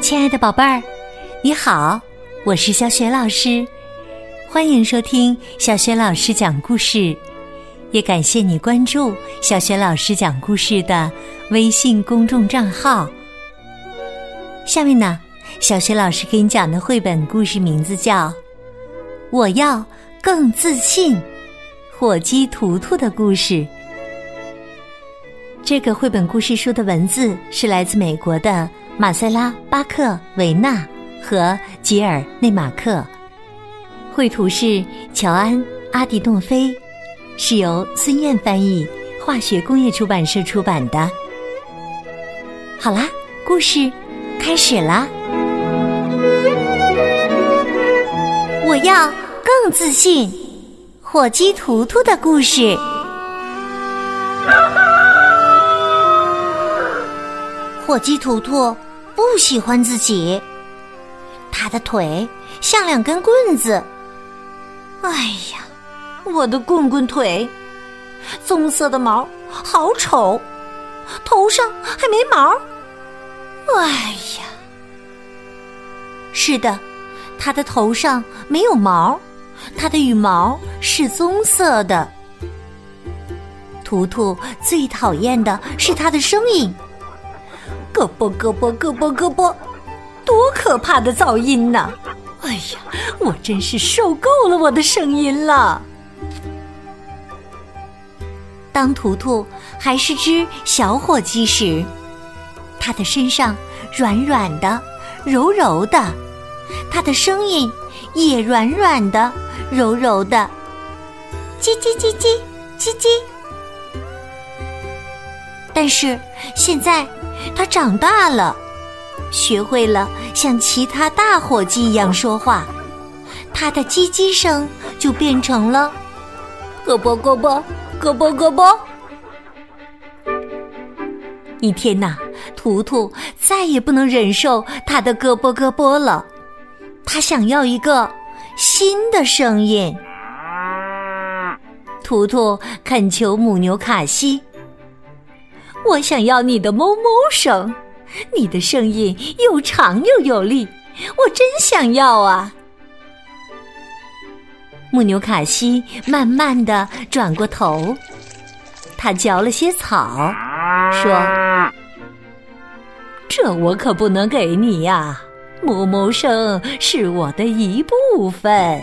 亲爱的宝贝儿，你好，我是小雪老师，欢迎收听小雪老师讲故事，也感谢你关注小雪老师讲故事的微信公众账号。下面呢，小雪老师给你讲的绘本故事名字叫《我要更自信》，火鸡图图的故事。这个绘本故事书的文字是来自美国的。马塞拉·巴克维纳和吉尔内马克，绘图是乔安·阿迪诺菲，是由孙燕翻译，化学工业出版社出版的。好啦，故事开始啦！我要更自信，火鸡图图的故事。火鸡图图。不喜欢自己，他的腿像两根棍子。哎呀，我的棍棍腿，棕色的毛好丑，头上还没毛。哎呀，是的，他的头上没有毛，他的羽毛是棕色的。图图最讨厌的是他的声音。咯啵咯啵咯啵咯啵，多可怕的噪音呢！哎呀，我真是受够了我的声音了。当图图还是只小火鸡时，它的身上软软的、柔柔的，它的声音也软软的、柔柔的，叽叽叽叽叽叽。但是现在。他长大了，学会了像其他大火鸡一样说话，他的叽叽声就变成了“咯啵咯啵，咯啵咯啵”。一天呐，图图再也不能忍受他的“咯啵咯啵”了，他想要一个新的声音。图图恳求母牛卡西。我想要你的哞哞声，你的声音又长又有力，我真想要啊！牧牛卡西慢慢的转过头，他嚼了些草，说：“这我可不能给你呀，哞哞声是我的一部分。”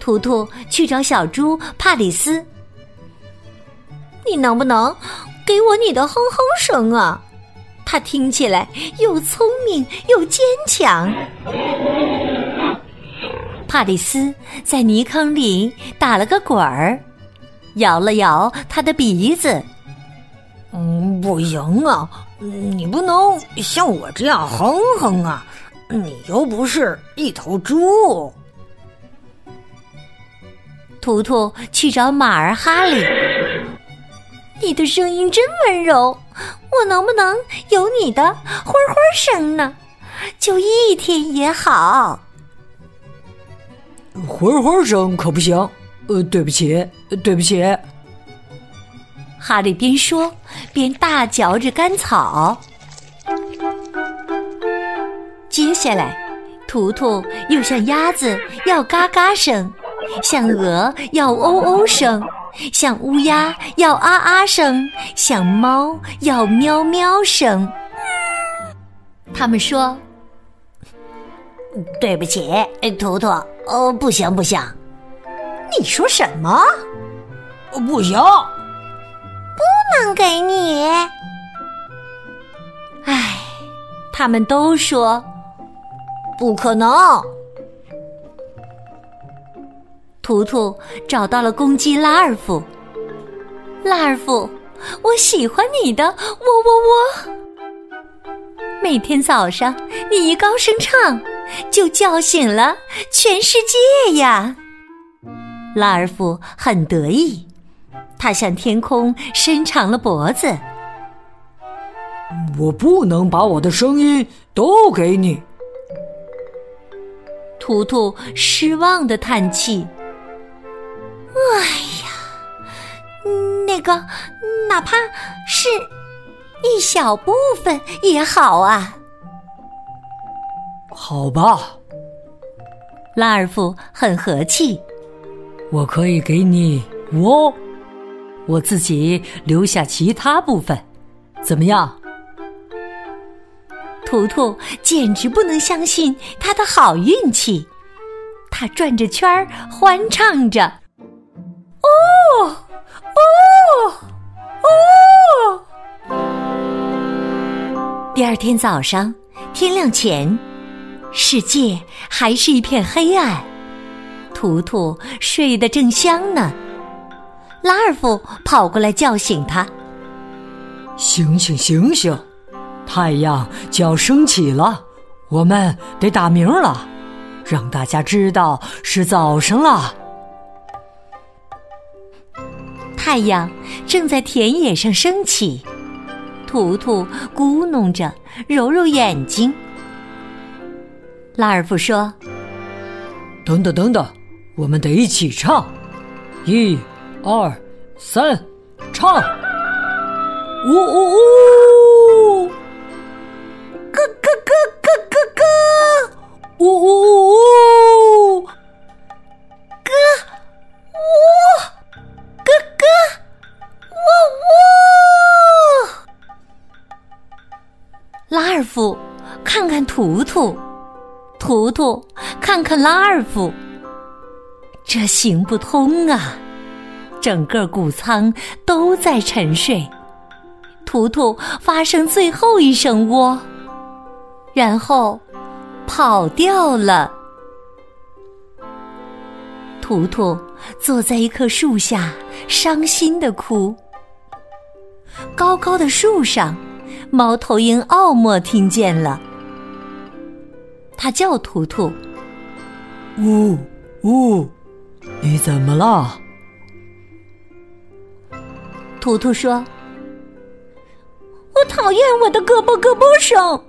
图图去找小猪帕里斯。你能不能给我你的哼哼声啊？它听起来又聪明又坚强。帕里斯在泥坑里打了个滚儿，摇了摇他的鼻子。嗯，不行啊，你不能像我这样哼哼啊，你又不是一头猪。图图去找马儿哈利。你的声音真温柔，我能不能有你的花花声呢？就一天也好。花花声可不行，呃，对不起，对不起。哈利边说边大嚼着干草。接下来，图图又像鸭子要嘎嘎声，像鹅要喔喔声。像乌鸦要啊啊声，像猫要喵喵声。他们说：“对不起，图图，哦，不行不行。”你说什么？不行，不能给你。唉，他们都说不可能。图图找到了公鸡拉尔夫。拉尔夫，我喜欢你的喔喔喔。每天早上你一高声唱，就叫醒了全世界呀。拉尔夫很得意，他向天空伸长了脖子。我不能把我的声音都给你。图图失望的叹气。哎呀，那个，哪怕是一小部分也好啊。好吧，拉尔夫很和气。我可以给你我，我自己留下其他部分，怎么样？图图简直不能相信他的好运气，他转着圈儿欢唱着：“第二天早上，天亮前，世界还是一片黑暗。图图睡得正香呢，拉尔夫跑过来叫醒他：“醒醒，醒醒！”太阳就要升起了，我们得打鸣了，让大家知道是早上了。太阳正在田野上升起，图图咕哝着，揉揉眼睛。拉尔夫说：“等等等等，我们得一起唱，一、二、三，唱！呜呜呜！”呜呜呜！看看图图，图图，看看拉尔夫，这行不通啊！整个谷仓都在沉睡，图图发生最后一声喔，然后。跑掉了。图图坐在一棵树下，伤心的哭。高高的树上，猫头鹰奥莫听见了，他叫图图：“呜呜，你怎么了？”图图说：“我讨厌我的胳膊胳膊声。”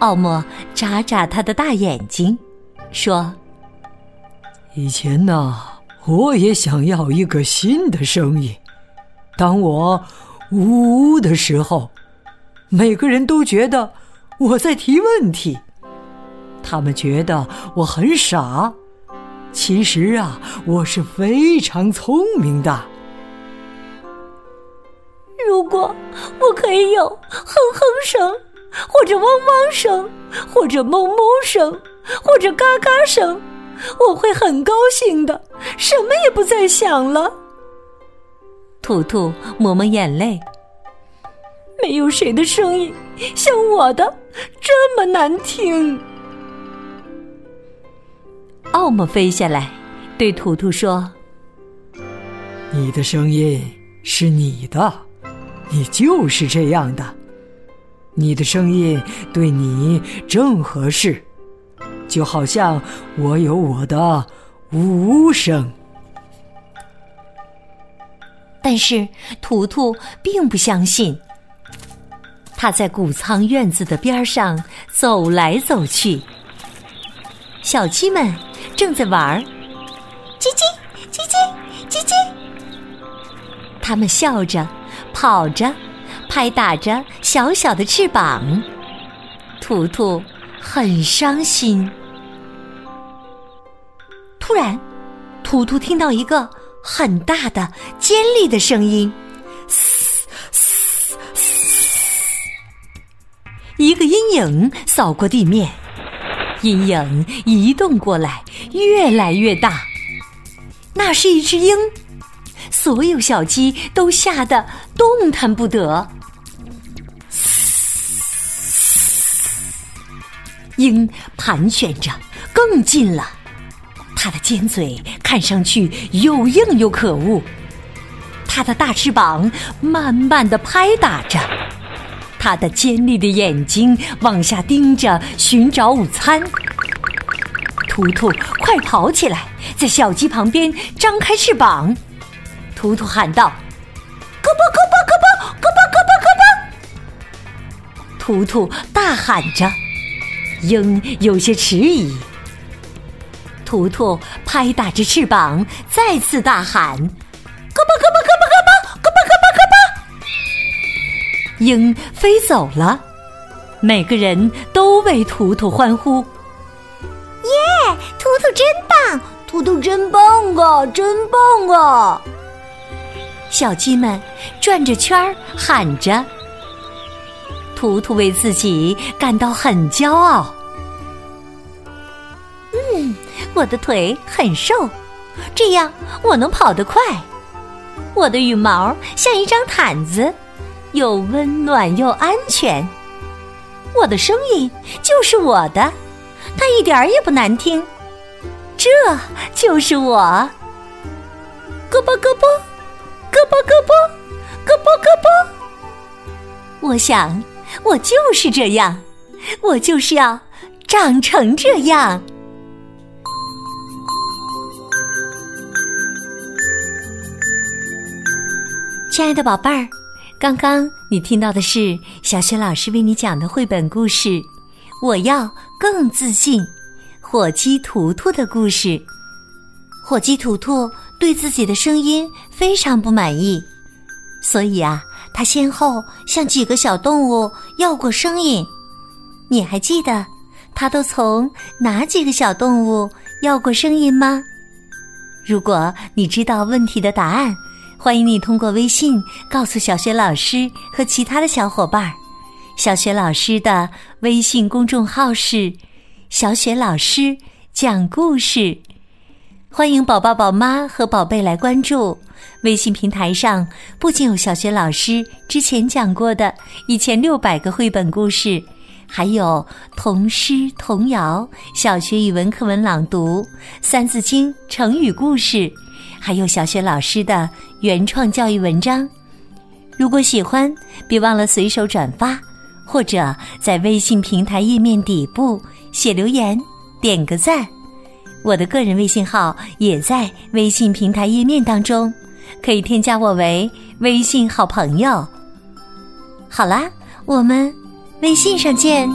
奥莫眨眨他的大眼睛，说：“以前呢，我也想要一个新的声音。当我呜呜的时候，每个人都觉得我在提问题，他们觉得我很傻。其实啊，我是非常聪明的。如果我可以有哼哼声。”或者汪汪声，或者哞哞声，或者嘎嘎声，我会很高兴的，什么也不再想了。图图抹抹眼泪，没有谁的声音像我的这么难听。奥姆飞下来，对图图说：“你的声音是你的，你就是这样的。”你的声音对你正合适，就好像我有我的呜声。但是图图并不相信。他在谷仓院子的边上走来走去，小鸡们正在玩儿，叽叽叽叽叽叽，他们笑着，跑着。拍打着小小的翅膀，图图很伤心。突然，图图听到一个很大的、尖利的声音，一个阴影扫过地面，阴影移动过来，越来越大。那是一只鹰，所有小鸡都吓得动弹不得。鹰盘旋着，更近了。它的尖嘴看上去又硬又可恶。它的大翅膀慢慢的拍打着，它的尖利的眼睛往下盯着，寻找午餐。图图，快跑起来，在小鸡旁边张开翅膀。图图喊道：“咯嘣咯嘣咯嘣咯嘣咯嘣咯嘣！”图图大喊着。鹰有些迟疑，图图拍打着翅膀，再次大喊：“咯巴咯巴咯巴鹰飞走了，每个人都为图图欢呼。耶，图图真棒，图图真棒啊，真棒啊！小鸡们转着圈儿喊着。图图为自己感到很骄傲。嗯，我的腿很瘦，这样我能跑得快。我的羽毛像一张毯子，又温暖又安全。我的声音就是我的，它一点儿也不难听。这就是我。咯巴咯啵，咯巴咯啵，咯啵咯啵。我想。我就是这样，我就是要长成这样。亲爱的宝贝儿，刚刚你听到的是小雪老师为你讲的绘本故事《我要更自信》——火鸡图图的故事。火鸡图图对自己的声音非常不满意，所以啊。他先后向几个小动物要过声音，你还记得他都从哪几个小动物要过声音吗？如果你知道问题的答案，欢迎你通过微信告诉小雪老师和其他的小伙伴儿。小雪老师的微信公众号是“小雪老师讲故事”。欢迎宝宝、宝妈和宝贝来关注微信平台上，不仅有小学老师之前讲过的一千六百个绘本故事，还有童诗、童谣、小学语文课文朗读、三字经、成语故事，还有小学老师的原创教育文章。如果喜欢，别忘了随手转发，或者在微信平台页面底部写留言，点个赞。我的个人微信号也在微信平台页面当中，可以添加我为微信好朋友。好啦，我们微信上见。